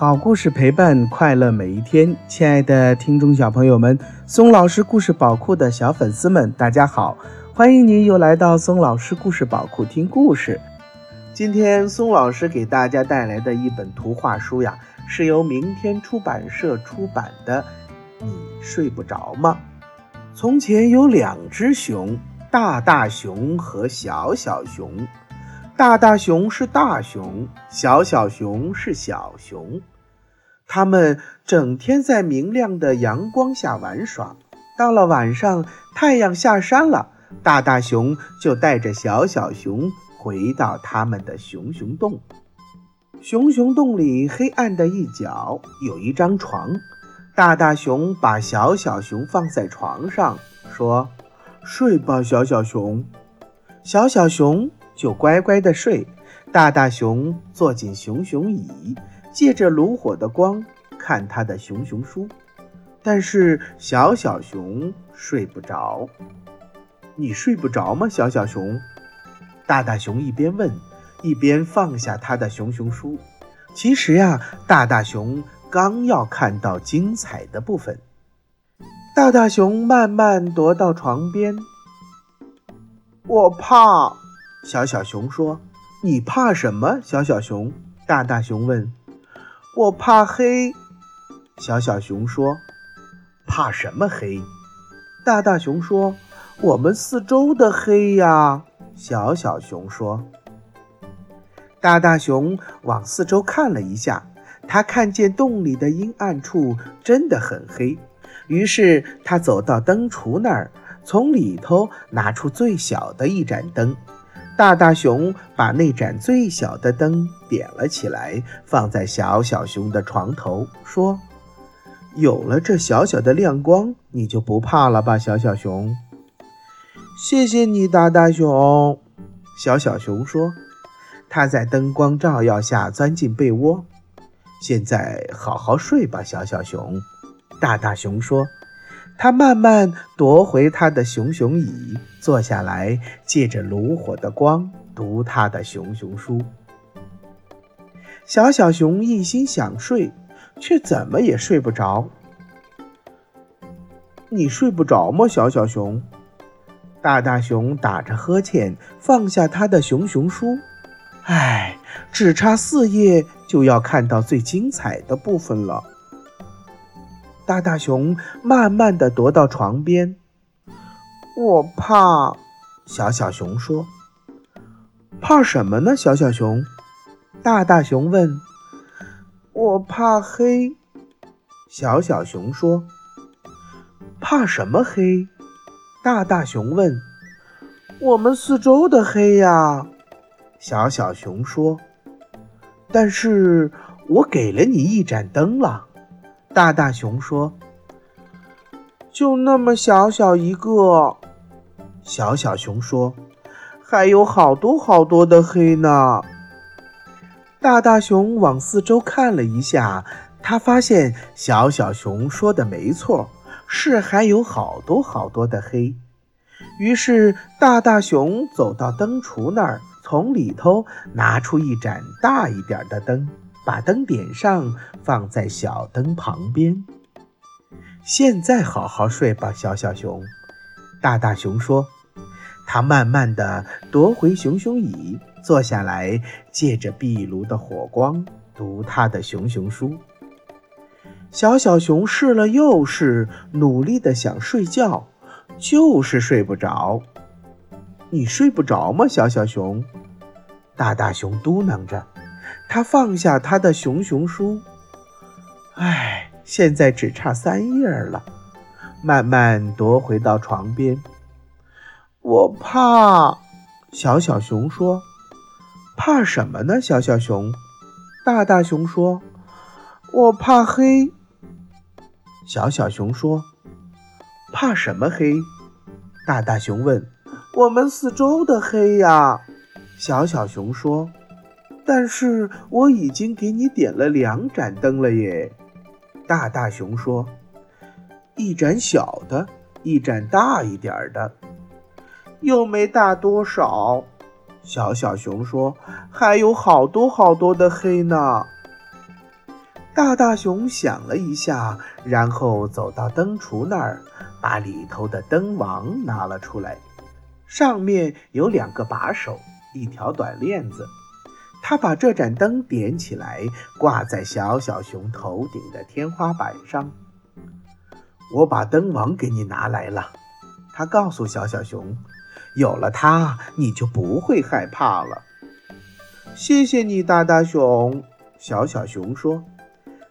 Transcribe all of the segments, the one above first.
好故事陪伴快乐每一天，亲爱的听众小朋友们，松老师故事宝库的小粉丝们，大家好，欢迎您又来到松老师故事宝库听故事。今天松老师给大家带来的一本图画书呀，是由明天出版社出版的。你睡不着吗？从前有两只熊，大大熊和小小熊。大大熊是大熊，小小熊是小熊。他们整天在明亮的阳光下玩耍。到了晚上，太阳下山了，大大熊就带着小小熊回到他们的熊熊洞。熊熊洞里黑暗的一角有一张床，大大熊把小小熊放在床上，说：“睡吧，小小熊。”小小熊。就乖乖的睡。大大熊坐进熊熊椅，借着炉火的光看他的熊熊书。但是小小熊睡不着。你睡不着吗，小小熊？大大熊一边问，一边放下他的熊熊书。其实呀，大大熊刚要看到精彩的部分。大大熊慢慢踱到床边，我怕。小小熊说：“你怕什么？”小小熊。大大熊问：“我怕黑。”小小熊说：“怕什么黑？”大大熊说：“我们四周的黑呀。”小小熊说：“大大熊往四周看了一下，他看见洞里的阴暗处真的很黑，于是他走到灯橱那儿，从里头拿出最小的一盏灯。大大熊把那盏最小的灯点了起来，放在小小熊的床头，说：“有了这小小的亮光，你就不怕了吧，小小熊？”谢谢你，大大熊。小小熊说：“他在灯光照耀下钻进被窝，现在好好睡吧，小小熊。”大大熊说。他慢慢夺回他的熊熊椅，坐下来，借着炉火的光读他的熊熊书。小小熊一心想睡，却怎么也睡不着。你睡不着吗，小小熊？大大熊打着呵欠，放下他的熊熊书。唉，只差四页就要看到最精彩的部分了。大大熊慢慢地踱到床边，我怕。小小熊说：“怕什么呢？”小小熊。大大熊问：“我怕黑。”小小熊说：“怕什么黑？”大大熊问：“我们四周的黑呀。”小小熊说：“但是我给了你一盏灯了。”大大熊说：“就那么小小一个。”小小熊说：“还有好多好多的黑呢。”大大熊往四周看了一下，他发现小小熊说的没错，是还有好多好多的黑。于是大大熊走到灯橱那儿，从里头拿出一盏大一点的灯。把灯点上，放在小灯旁边。现在好好睡吧，小小熊。大大熊说。他慢慢地夺回熊熊椅，坐下来，借着壁炉的火光读他的熊熊书。小小熊试了又试，努力地想睡觉，就是睡不着。你睡不着吗，小小熊？大大熊嘟囔着。他放下他的熊熊书，唉，现在只差三页了。慢慢踱回到床边，我怕。小小熊说：“怕什么呢？”小小熊。大大熊说：“我怕黑。”小小熊说：“怕什么黑？”大大熊问：“我们四周的黑呀。”小小熊说。但是我已经给你点了两盏灯了耶，大大熊说：“一盏小的，一盏大一点的，又没大多少。”小小熊说：“还有好多好多的黑呢。”大大熊想了一下，然后走到灯橱那儿，把里头的灯王拿了出来，上面有两个把手，一条短链子。他把这盏灯点起来，挂在小小熊头顶的天花板上。我把灯王给你拿来了，他告诉小小熊：“有了它，你就不会害怕了。”谢谢你，大大熊。小小熊说：“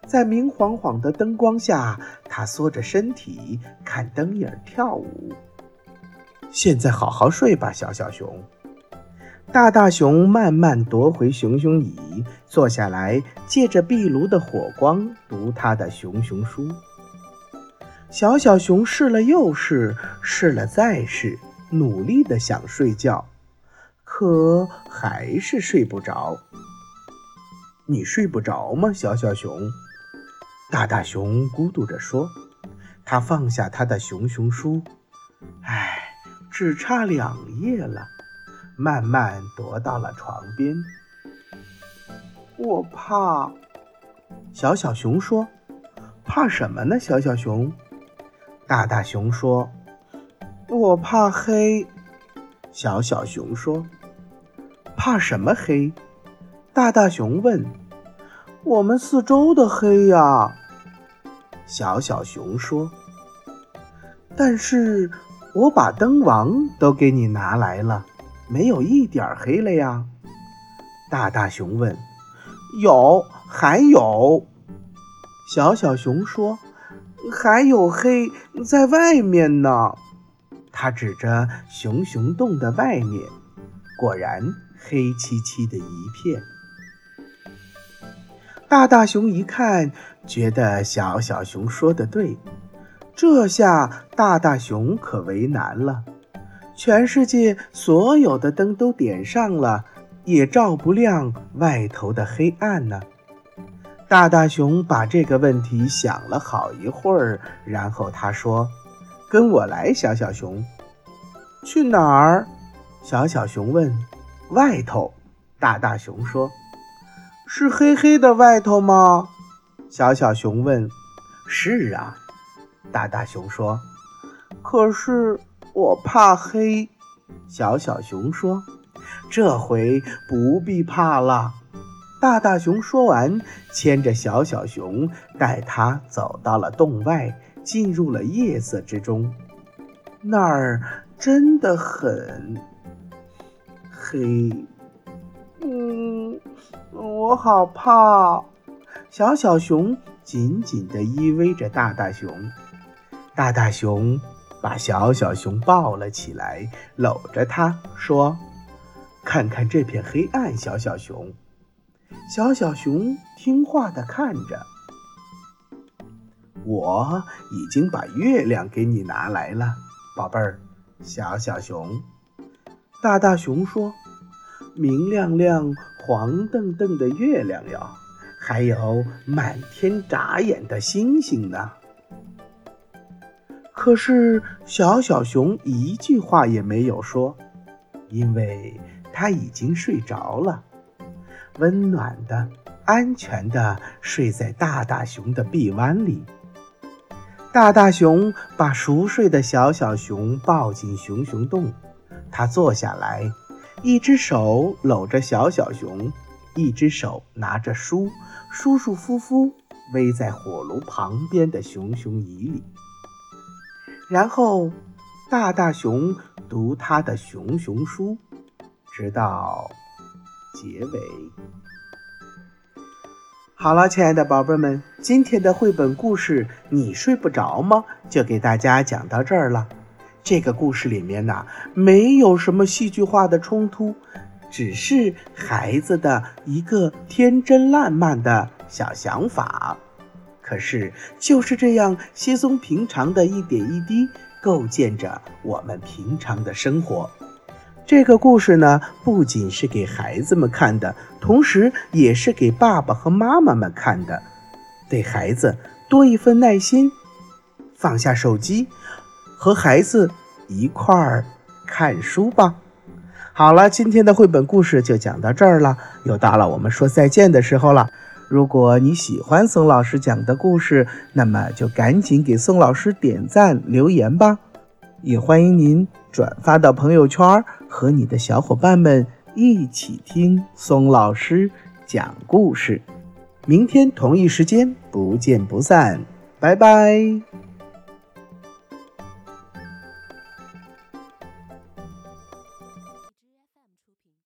在明晃晃的灯光下，它缩着身体看灯影跳舞。”现在好好睡吧，小小熊。大大熊慢慢夺回熊熊椅，坐下来，借着壁炉的火光读他的熊熊书。小小熊试了又试，试了再试，努力的想睡觉，可还是睡不着。你睡不着吗，小小熊？大大熊咕嘟着说。他放下他的熊熊书，唉，只差两页了。慢慢踱到了床边。我怕，小小熊说：“怕什么呢？”小小熊，大大熊说：“我怕黑。”小小熊说：“怕什么黑？”大大熊问：“我们四周的黑呀。”小小熊说：“但是我把灯王都给你拿来了。”没有一点黑了呀，大大熊问。有，还有。小小熊说，还有黑在外面呢。他指着熊熊洞的外面，果然黑漆漆的一片。大大熊一看，觉得小小熊说的对，这下大大熊可为难了。全世界所有的灯都点上了，也照不亮外头的黑暗呢。大大熊把这个问题想了好一会儿，然后他说：“跟我来，小小熊。”去哪儿？小小熊问。“外头。”大大熊说。“是黑黑的外头吗？”小小熊问。“是啊。”大大熊说。“可是。”我怕黑，小小熊说：“这回不必怕了。”大大熊说完，牵着小小熊，带它走到了洞外，进入了夜色之中。那儿真的很黑。嗯，我好怕。小小熊紧紧地依偎着大大熊，大大熊。把小小熊抱了起来，搂着它说：“看看这片黑暗，小小熊。”小小熊听话的看着。我已经把月亮给你拿来了，宝贝儿。小小熊，大大熊说：“明亮亮、黄澄澄的月亮哟，还有满天眨眼的星星呢。”可是小小熊一句话也没有说，因为它已经睡着了，温暖的、安全的睡在大大熊的臂弯里。大大熊把熟睡的小小熊抱进熊熊洞，他坐下来，一只手搂着小小熊，一只手拿着书，舒舒服服偎在火炉旁边的熊熊椅里。然后，大大熊读他的熊熊书，直到结尾。好了，亲爱的宝贝们，今天的绘本故事你睡不着吗？就给大家讲到这儿了。这个故事里面呢，没有什么戏剧化的冲突，只是孩子的一个天真烂漫的小想法。可是，就是这样稀松平常的一点一滴，构建着我们平常的生活。这个故事呢，不仅是给孩子们看的，同时也是给爸爸和妈妈们看的。对孩子多一份耐心，放下手机，和孩子一块儿看书吧。好了，今天的绘本故事就讲到这儿了，又到了我们说再见的时候了。如果你喜欢宋老师讲的故事，那么就赶紧给宋老师点赞留言吧。也欢迎您转发到朋友圈，和你的小伙伴们一起听宋老师讲故事。明天同一时间不见不散，拜拜。